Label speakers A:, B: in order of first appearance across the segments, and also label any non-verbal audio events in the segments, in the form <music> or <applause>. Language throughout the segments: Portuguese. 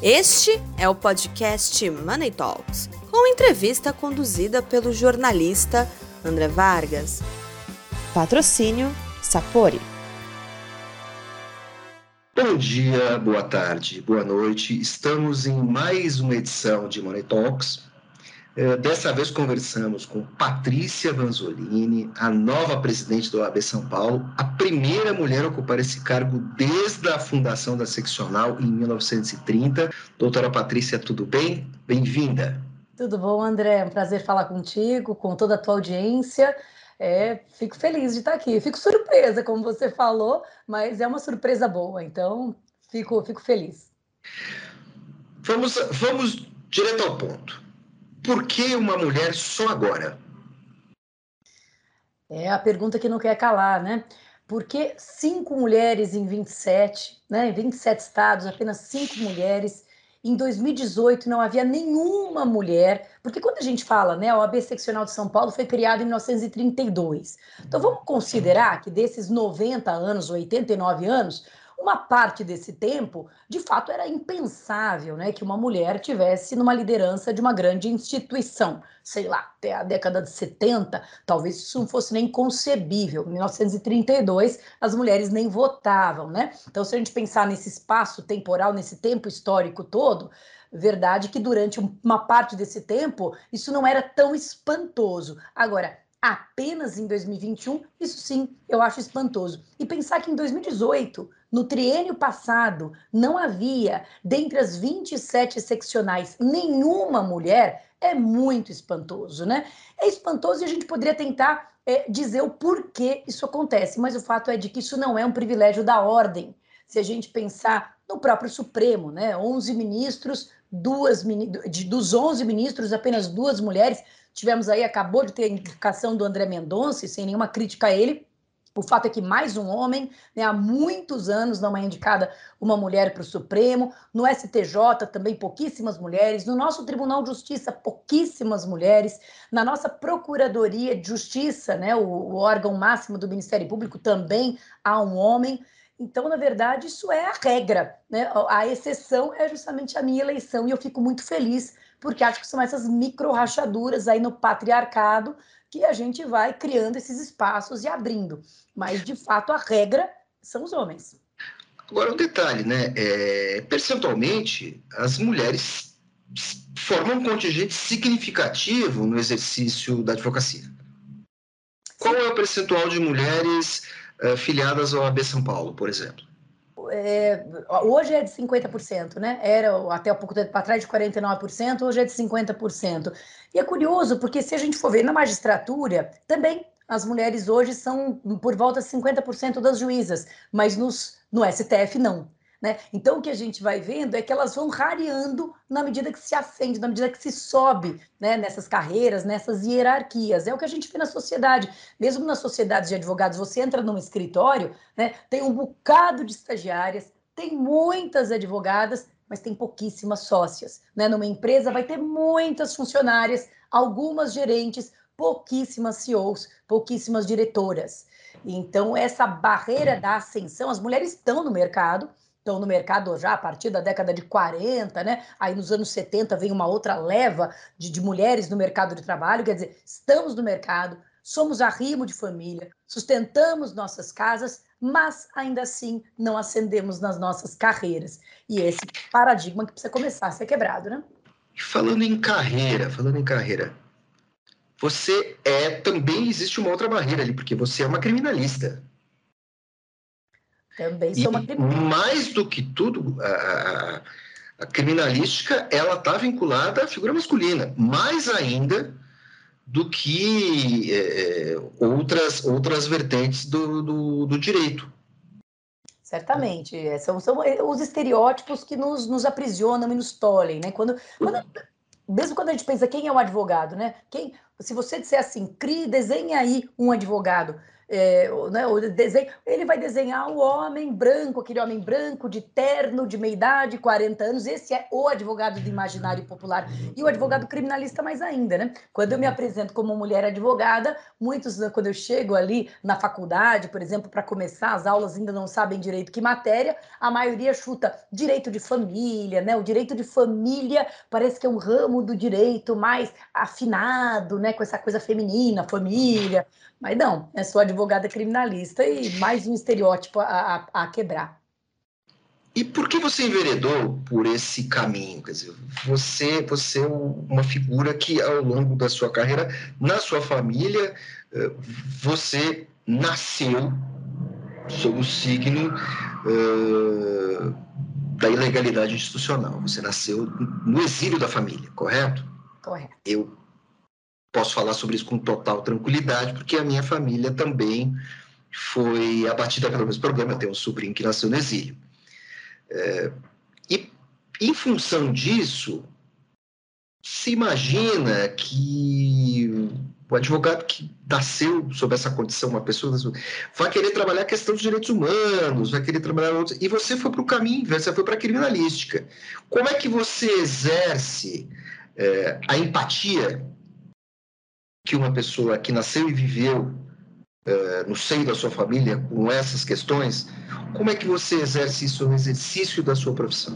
A: Este é o podcast Money Talks, com entrevista conduzida pelo jornalista André Vargas. Patrocínio Sapori.
B: Bom dia, boa tarde, boa noite. Estamos em mais uma edição de Money Talks. É, dessa vez conversamos com Patrícia Vanzolini, a nova presidente do OAB São Paulo, a primeira mulher a ocupar esse cargo desde a fundação da seccional em 1930. Doutora Patrícia, tudo bem? Bem-vinda.
C: Tudo bom, André? É um prazer falar contigo, com toda a tua audiência. É, fico feliz de estar aqui. Fico surpresa, como você falou, mas é uma surpresa boa, então fico, fico feliz.
B: Vamos, vamos direto ao ponto. Por que uma mulher só agora?
C: É a pergunta que não quer calar, né? Por que cinco mulheres em 27, né? Em 27 estados, apenas cinco mulheres. Em 2018 não havia nenhuma mulher, porque quando a gente fala, né, a OAB Seccional de São Paulo foi criada em 1932. Então vamos considerar que desses 90 anos, 89 anos, uma parte desse tempo, de fato, era impensável né, que uma mulher tivesse numa liderança de uma grande instituição. Sei lá, até a década de 70, talvez isso não fosse nem concebível. Em 1932, as mulheres nem votavam, né? Então, se a gente pensar nesse espaço temporal, nesse tempo histórico todo, verdade que durante uma parte desse tempo isso não era tão espantoso. Agora, apenas em 2021, isso sim eu acho espantoso. E pensar que em 2018, no triênio passado, não havia, dentre as 27 seccionais, nenhuma mulher, é muito espantoso, né? É espantoso e a gente poderia tentar é, dizer o porquê isso acontece, mas o fato é de que isso não é um privilégio da ordem. Se a gente pensar no próprio Supremo, né? 11 ministros, duas dos 11 ministros, apenas duas mulheres. Tivemos aí, acabou de ter a indicação do André Mendonça, sem nenhuma crítica a ele. O fato é que mais um homem, né, há muitos anos não é indicada uma mulher para o Supremo, no STJ também pouquíssimas mulheres, no nosso Tribunal de Justiça pouquíssimas mulheres, na nossa Procuradoria de Justiça, né, o, o órgão máximo do Ministério Público, também há um homem. Então, na verdade, isso é a regra, né? A exceção é justamente a minha eleição e eu fico muito feliz porque acho que são essas micro rachaduras aí no patriarcado que a gente vai criando esses espaços e abrindo. Mas, de fato, a regra são os homens.
B: Agora, um detalhe, né? É, percentualmente, as mulheres formam um contingente significativo no exercício da advocacia. Qual é o percentual de mulheres uh, filiadas ao AB São Paulo, por exemplo?
C: É, hoje é de 50%, né? Era até um pouco tempo para trás de 49%, hoje é de 50%. E é curioso, porque se a gente for ver na magistratura, também as mulheres hoje são por volta de 50% das juízas, mas nos, no STF não. Né? Então, o que a gente vai vendo é que elas vão rareando na medida que se acende, na medida que se sobe né? nessas carreiras, nessas hierarquias. É o que a gente vê na sociedade. Mesmo nas sociedades de advogados, você entra num escritório, né? tem um bocado de estagiárias, tem muitas advogadas, mas tem pouquíssimas sócias. Né? Numa empresa vai ter muitas funcionárias, algumas gerentes, pouquíssimas CEOs, pouquíssimas diretoras. Então, essa barreira da ascensão, as mulheres estão no mercado, estão no mercado já a partir da década de 40, né? Aí nos anos 70 vem uma outra leva de, de mulheres no mercado de trabalho, quer dizer, estamos no mercado, somos arrimo de família, sustentamos nossas casas, mas ainda assim não ascendemos nas nossas carreiras. E esse paradigma que precisa começar a ser quebrado, né?
B: Falando em carreira, falando em carreira, você é também existe uma outra barreira ali, porque você é uma criminalista.
C: Também sou uma criminalista.
B: Mais do que tudo, a, a criminalística ela está vinculada à figura masculina, mais ainda do que é, outras, outras vertentes do, do, do direito.
C: Certamente. É, são, são os estereótipos que nos, nos aprisionam e nos tolhem, né? Quando, quando, mesmo quando a gente pensa quem é um advogado, né? Quem, Se você disser assim, crie, desenhe aí um advogado é, né, o desenho, ele vai desenhar o homem branco, aquele homem branco de terno, de meia idade, 40 anos. Esse é o advogado do imaginário popular. E o advogado criminalista mais ainda, né? Quando eu me apresento como mulher advogada, muitos, né, quando eu chego ali na faculdade, por exemplo, para começar, as aulas ainda não sabem direito que matéria, a maioria chuta direito de família, né? O direito de família parece que é um ramo do direito mais afinado, né? Com essa coisa feminina, família. Mas não, é só advogada criminalista e mais um estereótipo a, a, a quebrar.
B: E por que você enveredou por esse caminho? Quer dizer, você, você é uma figura que, ao longo da sua carreira, na sua família, eh, você nasceu sob o signo uh, da ilegalidade institucional. Você nasceu no exílio da família, correto?
C: Correto.
B: Eu posso falar sobre isso com total tranquilidade, porque a minha família também foi abatida pelo mesmo problema. Eu tenho um sobrinho que nasceu no exílio. É, e, em função disso, se imagina que o advogado que nasceu sob essa condição, uma pessoa, vai querer trabalhar a questão dos direitos humanos, vai querer trabalhar outros, e você foi para o caminho você foi para a criminalística. Como é que você exerce é, a empatia que uma pessoa que nasceu e viveu uh, no seio da sua família com essas questões, como é que você exerce isso no exercício da sua profissão?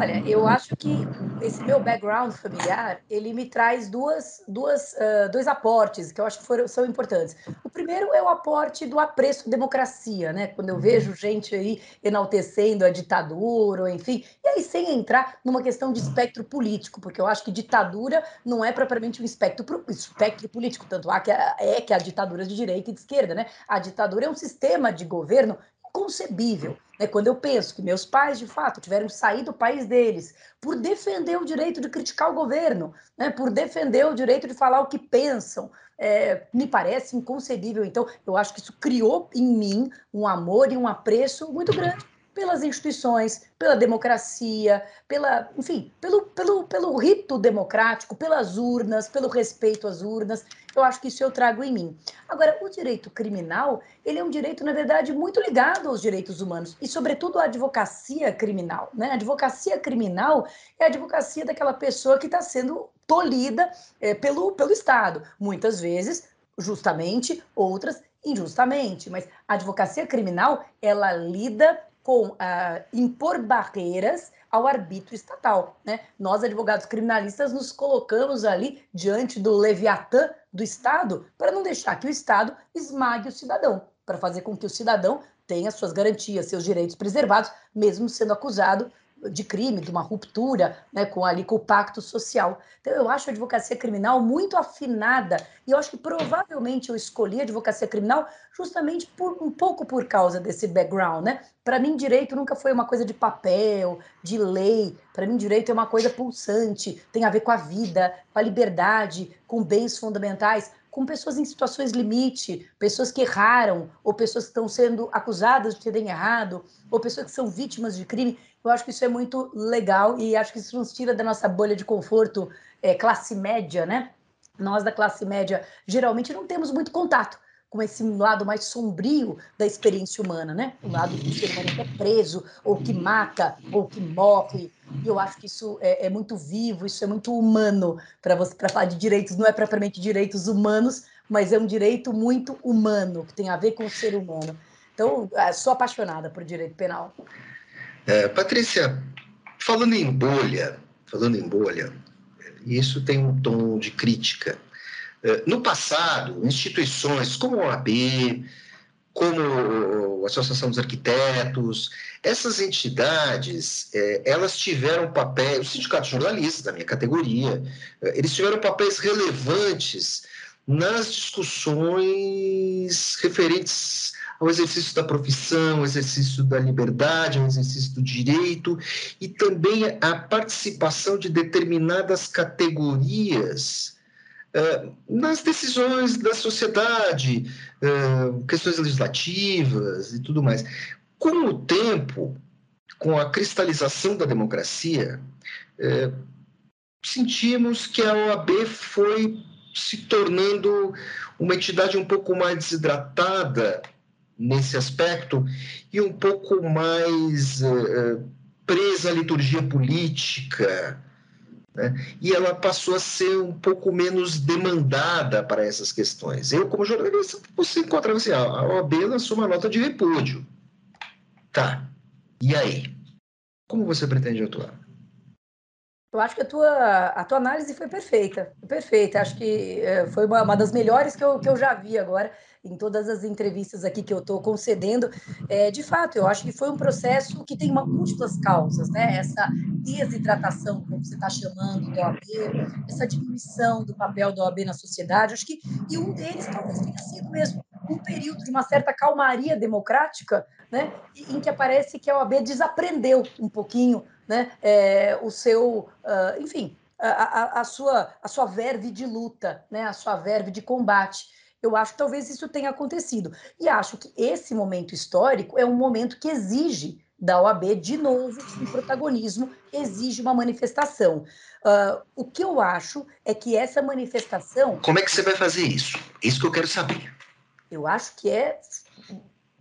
C: Olha, eu acho que esse meu background familiar, ele me traz duas, duas, uh, dois aportes que eu acho que foram, são importantes. Primeiro é o aporte do apreço à democracia, né? Quando eu vejo gente aí enaltecendo a ditadura, ou enfim, e aí sem entrar numa questão de espectro político, porque eu acho que ditadura não é propriamente um espectro, espectro político, tanto há que é que a ditadura de direita e de esquerda, né? A ditadura é um sistema de governo inconcebível. Né? Quando eu penso que meus pais, de fato, tiveram que sair do país deles por defender o direito de criticar o governo, né? por defender o direito de falar o que pensam, é, me parece inconcebível. Então, eu acho que isso criou em mim um amor e um apreço muito grande pelas instituições, pela democracia, pela, enfim, pelo, pelo, pelo rito democrático, pelas urnas, pelo respeito às urnas. Eu acho que isso eu trago em mim. Agora, o direito criminal, ele é um direito, na verdade, muito ligado aos direitos humanos e, sobretudo, à advocacia criminal. Né? A advocacia criminal é a advocacia daquela pessoa que está sendo tolhida é, pelo, pelo Estado. Muitas vezes, justamente, outras injustamente, mas a advocacia criminal, ela lida com ah, impor barreiras ao arbítrio estatal. Né? Nós, advogados criminalistas, nos colocamos ali diante do leviatã do Estado para não deixar que o Estado esmague o cidadão, para fazer com que o cidadão tenha suas garantias, seus direitos preservados, mesmo sendo acusado de crime, de uma ruptura né, com ali com o pacto social. Então eu acho a advocacia criminal muito afinada e eu acho que provavelmente eu escolhi a advocacia criminal justamente por um pouco por causa desse background, né? Para mim direito nunca foi uma coisa de papel, de lei. Para mim direito é uma coisa pulsante, tem a ver com a vida, com a liberdade, com bens fundamentais com pessoas em situações limite, pessoas que erraram, ou pessoas que estão sendo acusadas de terem errado, ou pessoas que são vítimas de crime. Eu acho que isso é muito legal e acho que isso nos tira da nossa bolha de conforto é, classe média, né? Nós da classe média geralmente não temos muito contato com esse lado mais sombrio da experiência humana, né? O lado do ser humano que é preso, ou que mata, ou que morre. E eu acho que isso é, é muito vivo, isso é muito humano para você para falar de direitos. Não é propriamente direitos humanos, mas é um direito muito humano que tem a ver com o ser humano. Então, é, sou apaixonada por direito penal.
B: É, Patrícia, falando em bolha, falando em bolha, isso tem um tom de crítica no passado, instituições como a OAB, como a Associação dos Arquitetos, essas entidades, eh, elas tiveram papel, os sindicatos jornalistas da minha categoria, eh, eles tiveram papéis relevantes nas discussões referentes ao exercício da profissão, ao exercício da liberdade, ao exercício do direito e também a participação de determinadas categorias eh, nas decisões da sociedade, eh, questões legislativas e tudo mais. Com o tempo, com a cristalização da democracia, eh, sentimos que a OAB foi se tornando uma entidade um pouco mais desidratada nesse aspecto e um pouco mais presa à liturgia política. Né? E ela passou a ser um pouco menos demandada para essas questões. Eu, como jornalista, você encontra assim, a OAB lançou uma nota de repúdio. Tá, e aí? Como você pretende atuar?
C: Eu acho que a tua, a tua análise foi perfeita, perfeita. Acho que é, foi uma, uma das melhores que eu, que eu já vi agora em todas as entrevistas aqui que eu estou concedendo. É, de fato, eu acho que foi um processo que tem uma, múltiplas causas, né? Essa desidratação, como você está chamando, do OAB, essa diminuição do papel do OAB na sociedade. Acho que, e um deles talvez tenha sido mesmo um período de uma certa calmaria democrática, né? Em que aparece que a OAB desaprendeu um pouquinho né, é, o seu, uh, enfim, a, a, a, sua, a sua verve de luta, né, a sua verve de combate. Eu acho que talvez isso tenha acontecido. E acho que esse momento histórico é um momento que exige da OAB, de novo, um protagonismo, exige uma manifestação. Uh, o que eu acho é que essa manifestação.
B: Como é que você vai fazer isso? Isso que eu quero saber.
C: Eu acho que é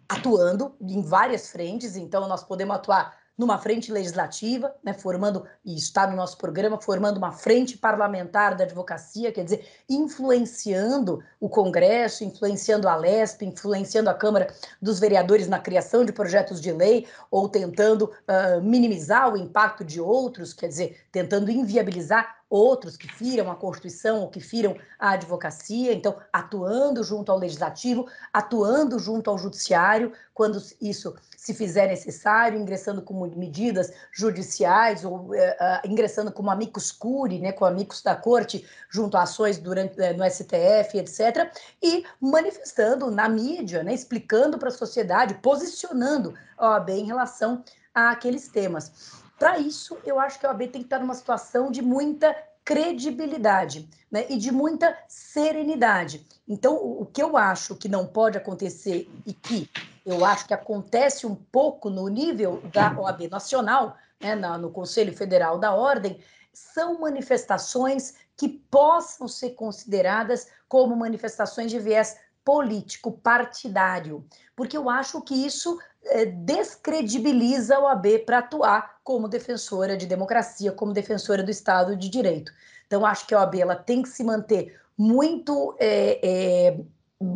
C: atuando em várias frentes, então nós podemos atuar numa frente legislativa, né, formando, e está no nosso programa, formando uma frente parlamentar da advocacia, quer dizer, influenciando o Congresso, influenciando a LESP, influenciando a Câmara dos Vereadores na criação de projetos de lei, ou tentando uh, minimizar o impacto de outros, quer dizer, tentando inviabilizar outros que firam a Constituição ou que firam a advocacia, então atuando junto ao legislativo, atuando junto ao judiciário, quando isso se fizer necessário, ingressando com medidas judiciais ou uh, ingressando como amicus curi, né, com amigos da corte, junto a ações durante, uh, no STF, etc., e manifestando na mídia, né, explicando para a sociedade, posicionando a OAB em relação àqueles temas. Para isso, eu acho que a OAB tem que estar numa situação de muita credibilidade né, e de muita serenidade. Então, o que eu acho que não pode acontecer e que eu acho que acontece um pouco no nível da OAB nacional, né, na, no Conselho Federal da Ordem, são manifestações que possam ser consideradas como manifestações de viés político partidário, porque eu acho que isso é, descredibiliza a OAB para atuar como defensora de democracia, como defensora do Estado de Direito. Então, acho que a OAB ela tem que se manter muito, é, é,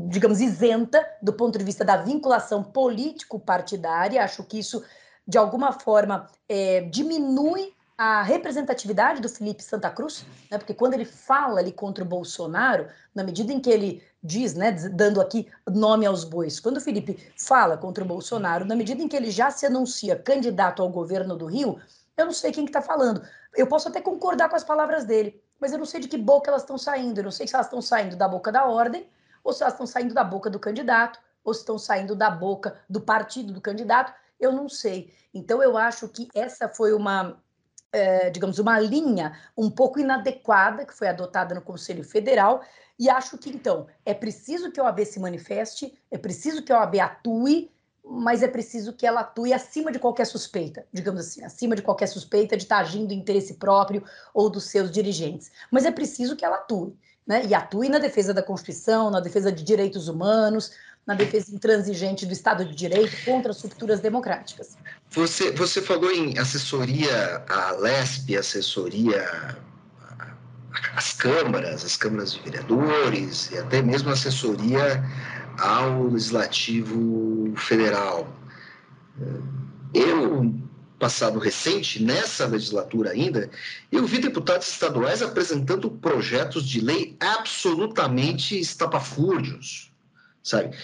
C: digamos, isenta do ponto de vista da vinculação político-partidária. Acho que isso, de alguma forma, é, diminui a representatividade do Felipe Santa Cruz, né? porque quando ele fala ali contra o Bolsonaro, na medida em que ele diz, né, dando aqui nome aos bois, quando o Felipe fala contra o Bolsonaro, na medida em que ele já se anuncia candidato ao governo do Rio, eu não sei quem está que tá falando. Eu posso até concordar com as palavras dele, mas eu não sei de que boca elas estão saindo. Eu não sei se elas estão saindo da boca da ordem, ou se elas estão saindo da boca do candidato, ou se estão saindo da boca do partido do candidato. Eu não sei. Então, eu acho que essa foi uma é, digamos, uma linha um pouco inadequada que foi adotada no Conselho Federal, e acho que, então, é preciso que a OAB se manifeste, é preciso que a OAB atue, mas é preciso que ela atue acima de qualquer suspeita, digamos assim, acima de qualquer suspeita de estar agindo em interesse próprio ou dos seus dirigentes. Mas é preciso que ela atue, né? E atue na defesa da Constituição, na defesa de direitos humanos, na defesa intransigente do Estado de Direito contra as estruturas democráticas.
B: Você, você falou em assessoria à LESP, assessoria às câmaras, às câmaras de vereadores e até mesmo assessoria ao Legislativo Federal. Eu, passado recente, nessa legislatura ainda, eu vi deputados estaduais apresentando projetos de lei absolutamente estapafúrdios sabe?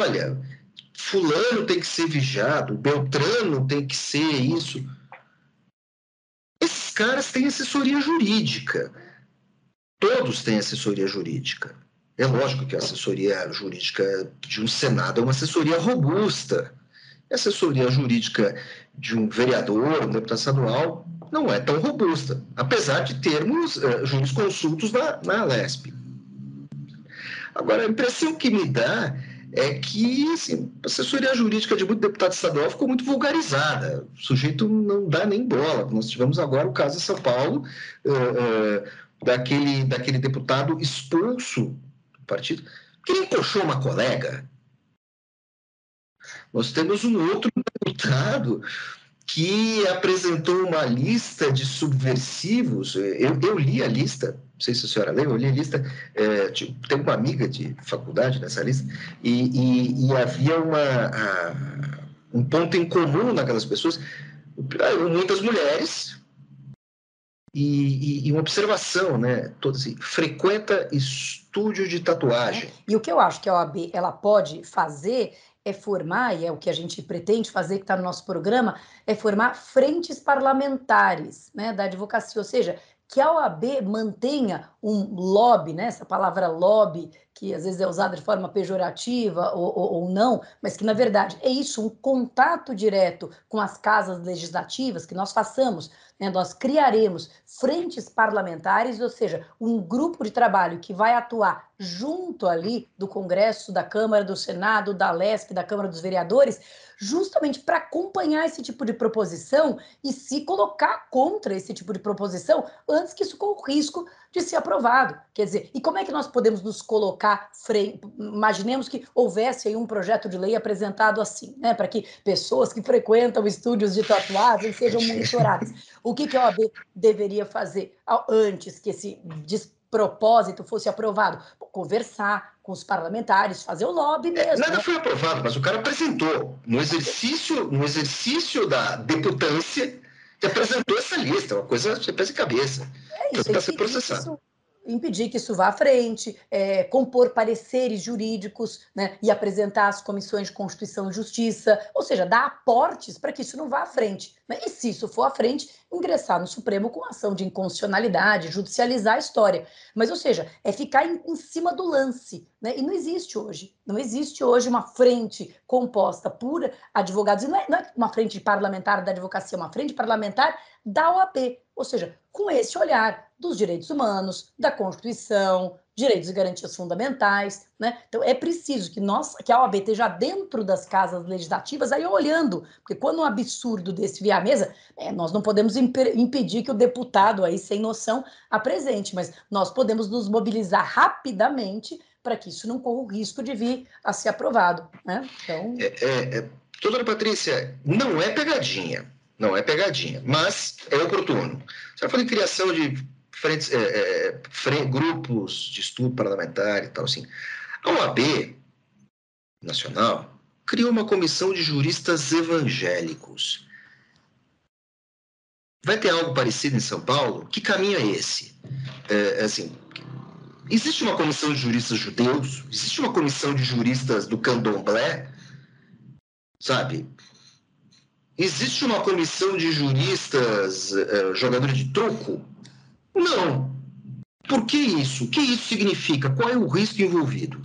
B: Olha, fulano tem que ser vigiado, Beltrano tem que ser isso. Esses caras têm assessoria jurídica. Todos têm assessoria jurídica. É lógico que a assessoria jurídica de um Senado é uma assessoria robusta. A assessoria jurídica de um vereador, um deputado estadual, não é tão robusta, apesar de termos uh, jurisconsultos na, na Lesp. Agora, a impressão que me dá é que assim, a assessoria jurídica de muito deputado estadual ficou muito vulgarizada. O sujeito não dá nem bola. Nós tivemos agora o caso de São Paulo, uh, uh, daquele, daquele deputado expulso do partido, que ele encoxou uma colega. Nós temos um outro deputado que apresentou uma lista de subversivos. Eu, eu li a lista, não sei se a senhora leu, eu li a lista. É, tipo, tem uma amiga de faculdade nessa lista, e, e, e havia uma, a, um ponto em comum naquelas pessoas. Muitas mulheres, e, e, uma observação, né? Todo assim, frequenta estúdio de tatuagem. É.
C: E o que eu acho que a OAB ela pode fazer é formar, e é o que a gente pretende fazer, que está no nosso programa, é formar frentes parlamentares né, da advocacia, ou seja, que a OAB mantenha um lobby, né, essa palavra lobby, que às vezes é usada de forma pejorativa ou, ou, ou, não, mas que na verdade é isso, um contato direto com as casas legislativas, que nós façamos, né, nós criaremos frentes parlamentares, ou seja, um grupo de trabalho que vai atuar junto ali do Congresso, da Câmara, do Senado, da LESC, da Câmara dos Vereadores, justamente para acompanhar esse tipo de proposição e se colocar contra esse tipo de proposição antes que isso corra o risco de ser aprovado. Quer dizer, e como é que nós podemos nos colocar frente? Imaginemos que houvesse aí um projeto de lei apresentado assim, né, para que pessoas que frequentam estúdios de tatuagem sejam monitoradas. <laughs> O que, que a OAB deveria fazer antes que esse despropósito fosse aprovado? Conversar com os parlamentares, fazer o lobby mesmo.
B: Nada né? foi aprovado, mas o cara apresentou no exercício, no exercício da deputância, que apresentou essa lista, uma coisa você pensa em cabeça.
C: É isso, ser processado. Isso impedir que isso vá à frente, é, compor pareceres jurídicos né, e apresentar às comissões de Constituição e Justiça, ou seja, dar aportes para que isso não vá à frente. Né? E se isso for à frente, ingressar no Supremo com ação de inconstitucionalidade, judicializar a história. Mas, ou seja, é ficar em, em cima do lance. Né? E não existe hoje. Não existe hoje uma frente composta por advogados, e não é, não é uma frente parlamentar da advocacia, é uma frente parlamentar da OAB, ou seja, com esse olhar dos direitos humanos, da Constituição, direitos e garantias fundamentais, né? Então é preciso que nós, que a OAB esteja dentro das casas legislativas, aí olhando, porque quando um absurdo desse vier à mesa, é, nós não podemos impedir que o deputado aí sem noção apresente, mas nós podemos nos mobilizar rapidamente para que isso não corra o risco de vir a ser aprovado, né?
B: Então, é, é, é, doutora Patrícia, não é pegadinha. Não é pegadinha, mas é oportuno. Você falou em criação de frentes, é, é, frente, grupos de estudo parlamentar e tal, assim. A OAB Nacional criou uma comissão de juristas evangélicos. Vai ter algo parecido em São Paulo? Que caminho é esse? É, assim, existe uma comissão de juristas judeus? Existe uma comissão de juristas do candomblé? Sabe? Existe uma comissão de juristas uh, jogadores de truco? Não. Por que isso? O que isso significa? Qual é o risco envolvido?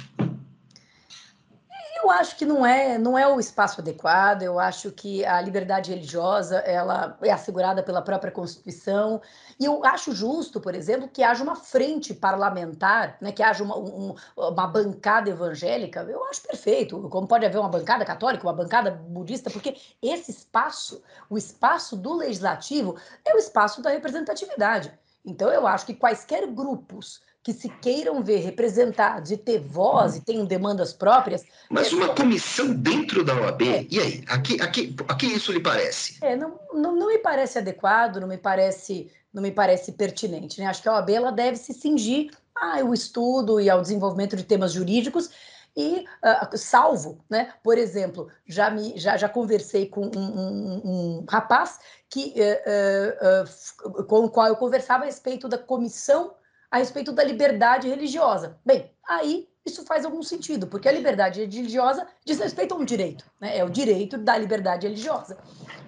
C: Eu acho que não é, não é o espaço adequado. Eu acho que a liberdade religiosa ela é assegurada pela própria Constituição. E eu acho justo, por exemplo, que haja uma frente parlamentar, né, que haja uma, um, uma bancada evangélica. Eu acho perfeito. Como pode haver uma bancada católica, uma bancada budista, porque esse espaço, o espaço do legislativo, é o espaço da representatividade. Então, eu acho que quaisquer grupos que se queiram ver representados e ter voz e tenham demandas próprias.
B: Mas é... uma comissão dentro da OAB, é. e aí? A que, a, que, a que isso lhe parece?
C: É, não, não, não me parece adequado, não me parece, não me parece pertinente. Né? Acho que a OAB ela deve se cingir ao estudo e ao desenvolvimento de temas jurídicos e uh, salvo, né? Por exemplo, já me já, já conversei com um, um, um rapaz que uh, uh, com o qual eu conversava a respeito da comissão a respeito da liberdade religiosa. Bem, aí isso faz algum sentido, porque a liberdade religiosa diz respeito a um direito, né? é o direito da liberdade religiosa.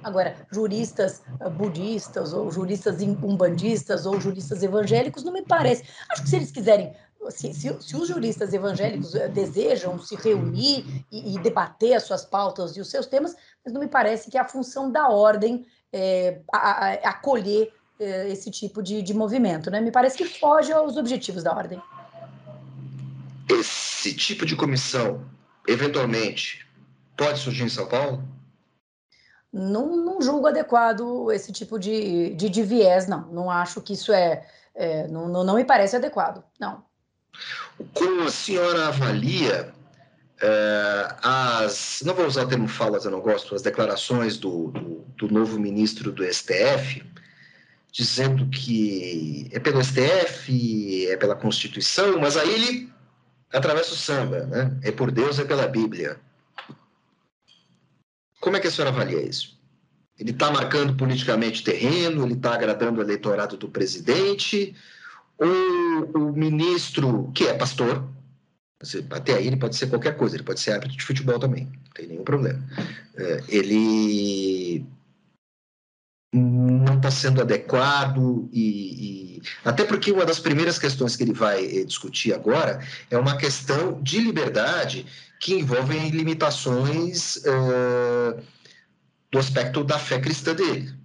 C: Agora, juristas uh, budistas, ou juristas umbandistas, ou juristas evangélicos, não me parece. Acho que se eles quiserem, assim, se, se, os juristas evangélicos uh, desejam se reunir e, e, debater as suas pautas e os seus temas, mas não me parece que é a função da ordem é, a, a, acolher eh, esse tipo de, de movimento, né? Me parece que foge aos objetivos da ordem.
B: Esse tipo de comissão eventualmente, pode surgir em São Paulo?
C: Não, não julgo adequado esse tipo de, de, de viés, não. Não acho que isso é, é não, não, não me parece adequado, não.
B: Como a senhora avalia é, as, não vou usar o termo falas, eu não gosto, as declarações do, do, do, novo ministro do STF, dizendo que é pelo STF, é pela Constituição, mas aí ele atravessa o samba, né? É por Deus, é pela Bíblia. Como é que a senhora avalia isso? Ele está marcando politicamente terreno, ele está agradando o eleitorado do presidente, ou o ministro, que é pastor, até aí ele pode ser qualquer coisa, ele pode ser árbitro de futebol também, não tem nenhum problema. É, ele não está sendo adequado e, e, até porque uma das primeiras questões que ele vai eh, discutir agora é uma questão de liberdade que envolvem limitações uh, do aspecto da fé cristã dele.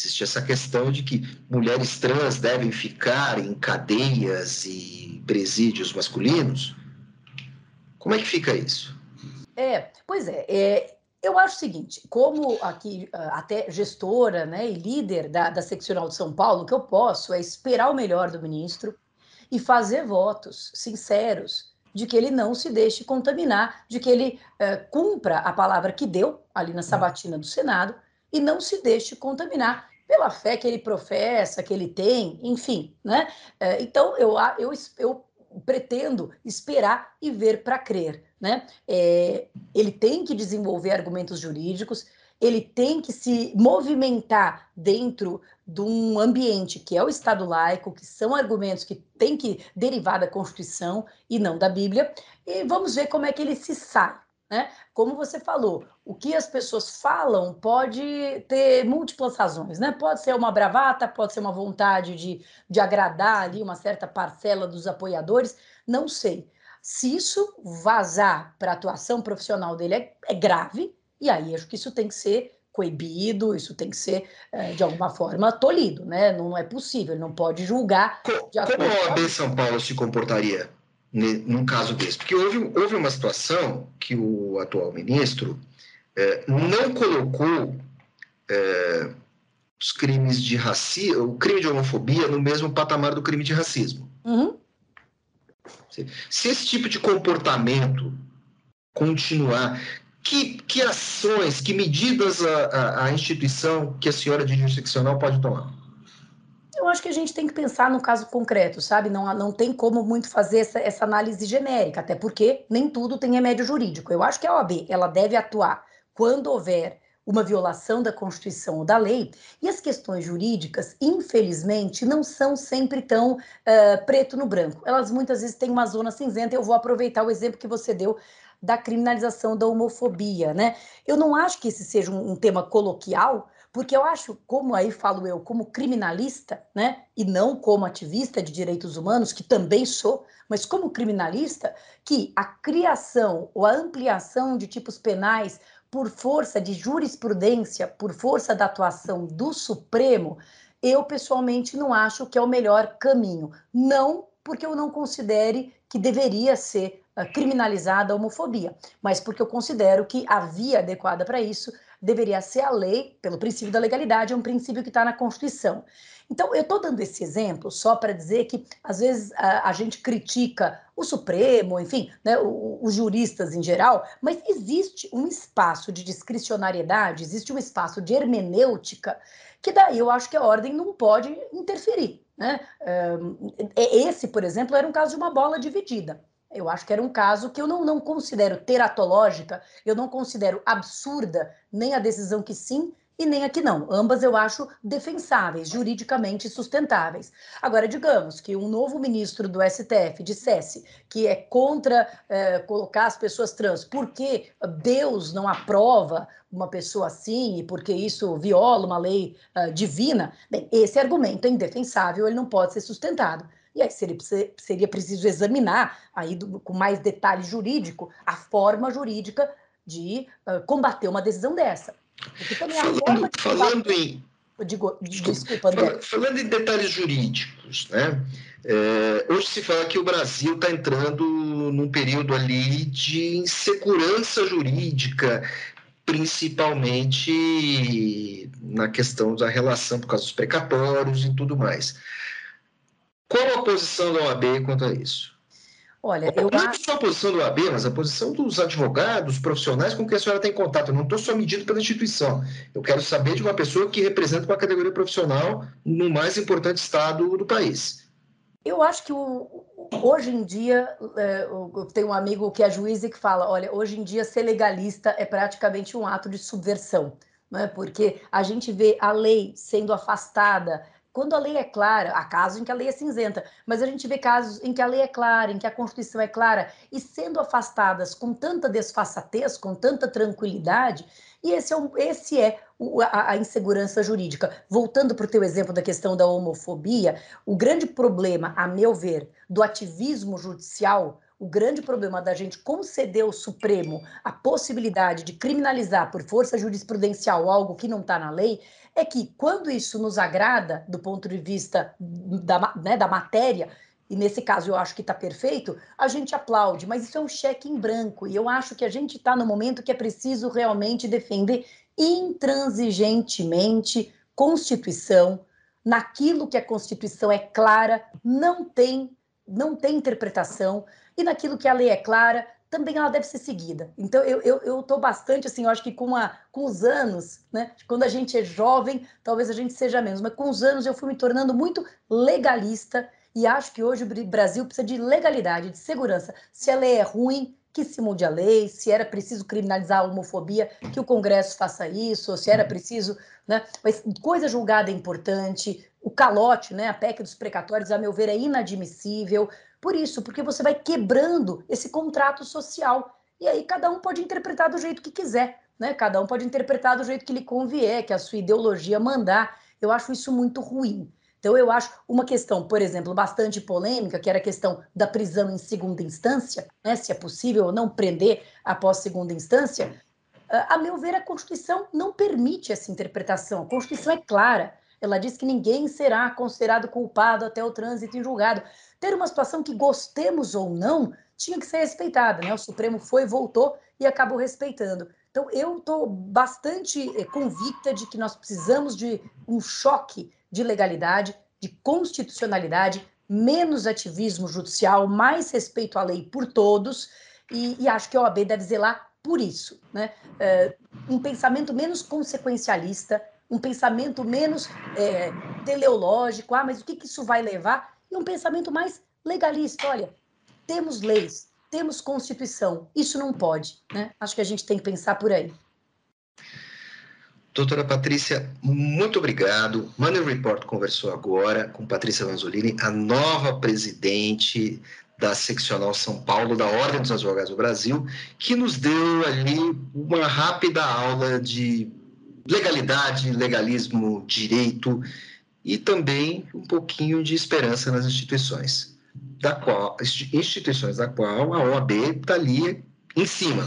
B: Existe essa questão de que mulheres trans devem ficar em cadeias e presídios masculinos. Como é que fica isso?
C: É, pois é, é eu acho o seguinte, como aqui ah, até gestora né, e líder da, da seccional de São Paulo, o que eu posso é esperar o melhor do ministro e fazer votos sinceros de que ele não se deixe contaminar, de que ele uh, cumpra a palavra que deu ali na sabatina do Senado e não se deixe contaminar pela fé que ele professa, que ele tem, enfim, né? Uh, então eu, eu, eu pretendo esperar e ver para crer, né? É, ele tem que desenvolver argumentos jurídicos, ele tem que se movimentar dentro de um ambiente que é o Estado laico, que são argumentos que têm que derivar da Constituição e não da Bíblia, e vamos ver como é que ele se sai. Né? Como você falou, o que as pessoas falam pode ter múltiplas razões, né? Pode ser uma bravata, pode ser uma vontade de, de agradar ali uma certa parcela dos apoiadores, não sei. Se isso vazar para a atuação profissional dele é, é grave, e aí acho que isso tem que ser coibido, isso tem que ser, é, de alguma forma, tolhido, né? Não é possível, ele não pode julgar.
B: como a OAB São Paulo se comportaria num caso desse? Porque houve, houve uma situação que o atual ministro é, não colocou é, os crimes de racismo, o crime de homofobia no mesmo patamar do crime de racismo.
C: Uhum.
B: Se esse tipo de comportamento continuar, que, que ações, que medidas a, a, a instituição que a senhora de jurisdiccional pode tomar?
C: Eu acho que a gente tem que pensar no caso concreto, sabe? Não, não tem como muito fazer essa, essa análise genérica, até porque nem tudo tem remédio jurídico. Eu acho que a OAB ela deve atuar quando houver uma violação da Constituição ou da lei, e as questões jurídicas, infelizmente, não são sempre tão uh, preto no branco. Elas muitas vezes têm uma zona cinzenta. Eu vou aproveitar o exemplo que você deu da criminalização da homofobia, né? Eu não acho que esse seja um, um tema coloquial, porque eu acho, como aí falo eu, como criminalista, né, e não como ativista de direitos humanos, que também sou, mas como criminalista, que a criação ou a ampliação de tipos penais por força de jurisprudência, por força da atuação do Supremo, eu pessoalmente não acho que é o melhor caminho. Não porque eu não considere que deveria ser uh, criminalizada a homofobia, mas porque eu considero que a via adequada para isso deveria ser a lei, pelo princípio da legalidade, é um princípio que está na Constituição. Então, eu estou dando esse exemplo só para dizer que, às vezes, a, a, gente critica o Supremo, enfim, né, os juristas em geral, mas existe um espaço de discricionariedade, existe um espaço de hermenêutica, que daí eu acho que a ordem não pode interferir. Né? É, esse, por exemplo, era um caso de uma bola dividida. Eu acho que era um caso que eu não, não considero teratológica, eu não considero absurda nem a decisão que sim, e nem a que não. Ambas eu acho defensáveis, juridicamente sustentáveis. Agora, digamos que um novo ministro do STF dissesse que é contra é, colocar as pessoas trans porque Deus não aprova uma pessoa assim e porque isso viola uma lei uh, divina, bem, esse argumento é indefensável, ele não pode ser sustentado. E aí seria, seria preciso examinar, aí do, com mais detalhe jurídico, a forma jurídica de uh, combater uma decisão dessa.
B: Falando, falando em.
C: Digo, desculpa, André.
B: Falando em detalhes jurídicos, né? É, hoje se fala que o Brasil está entrando num período ali de insegurança jurídica, principalmente na questão da relação por causa dos precatórios e tudo mais. Qual a posição da OAB quanto a isso?
C: Olha, eu
B: não acho... só a posição do OAB, mas a posição dos advogados, profissionais com quem a senhora tem contato. Eu não estou só medido pela instituição. Eu quero saber de uma pessoa que representa uma categoria profissional no mais importante estado do país.
C: Eu acho que hoje em dia, é, eu tenho um amigo que é juiz e que fala: olha, hoje em dia ser legalista é praticamente um ato de subversão, né? porque a gente vê a lei sendo afastada. Quando a lei é clara, há casos em que a lei é cinzenta, mas a gente vê casos em que a lei é clara, em que a Constituição é clara, e sendo afastadas com tanta desfaçatez, com tanta tranquilidade, e esse é, um, esse é o, a, a, insegurança jurídica. Voltando para o teu exemplo da questão da homofobia, o grande problema, a meu ver, do ativismo judicial, o grande problema da gente conceder ao Supremo a possibilidade de criminalizar por força jurisprudencial algo que não está na lei, é que quando isso nos agrada do ponto de vista da, né, da matéria, e nesse caso eu acho que está perfeito, a gente aplaude, mas isso é um cheque em branco, e eu acho que a gente está no momento que é preciso realmente defender intransigentemente Constituição, naquilo que a Constituição é clara, não tem, não tem interpretação, e naquilo que a lei é clara, também ela deve ser seguida. Então, eu estou bastante, assim, eu acho que com, a, com os anos, né, quando a gente é jovem, talvez a gente seja menos, mas com os anos eu fui me tornando muito legalista e acho que hoje o Brasil precisa de legalidade, de segurança. Se a lei é ruim, que se mude a lei, se era preciso criminalizar a homofobia, que o Congresso faça isso, se era preciso, né? Mas coisa julgada é importante, o calote, né, a PEC dos precatórios, a meu ver, é inadmissível. Por isso, porque você vai quebrando esse contrato social. E aí cada um pode interpretar do jeito que quiser, né? Cada um pode interpretar do jeito que lhe convier, que a sua ideologia mandar. Eu acho isso muito ruim. Então, eu acho uma questão, por exemplo, bastante polêmica, que era a questão da prisão em segunda instância, né, se é possível ou não prender após segunda instância. A meu ver, a Constituição não permite essa interpretação. A Constituição é clara. Ela diz que ninguém será considerado culpado até o trânsito em julgado. Ter uma situação que gostemos ou não tinha que ser respeitada, né? O Supremo foi, voltou e acabou respeitando. Então, eu estou bastante eh, convicta de que nós precisamos de um choque de legalidade, de constitucionalidade, menos ativismo judicial, mais respeito à lei por todos, e, e acho que a OAB deve zelar por isso. Né? É, um pensamento menos consequencialista, um pensamento menos é, teleológico, ah, mas o que, que isso vai levar? E um pensamento mais legalista, olha, temos leis, temos Constituição, isso não pode. Né? Acho que a gente tem que pensar por aí.
B: Doutora Patrícia, muito obrigado. Money Report conversou agora com Patrícia Vanzolini, a nova presidente da seccional São Paulo da Ordem dos Advogados do Brasil, que nos deu ali uma rápida aula de legalidade, legalismo, direito e também um pouquinho de esperança nas instituições, da qual instituições da qual a OAB está ali em cima.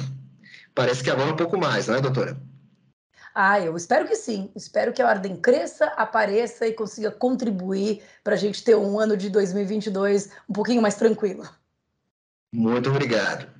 B: Parece que agora um pouco mais, não é, doutora?
C: Ah, eu espero que sim. Espero que a Ordem cresça, apareça e consiga contribuir para a gente ter um ano de 2022 um pouquinho mais tranquilo.
B: Muito obrigado.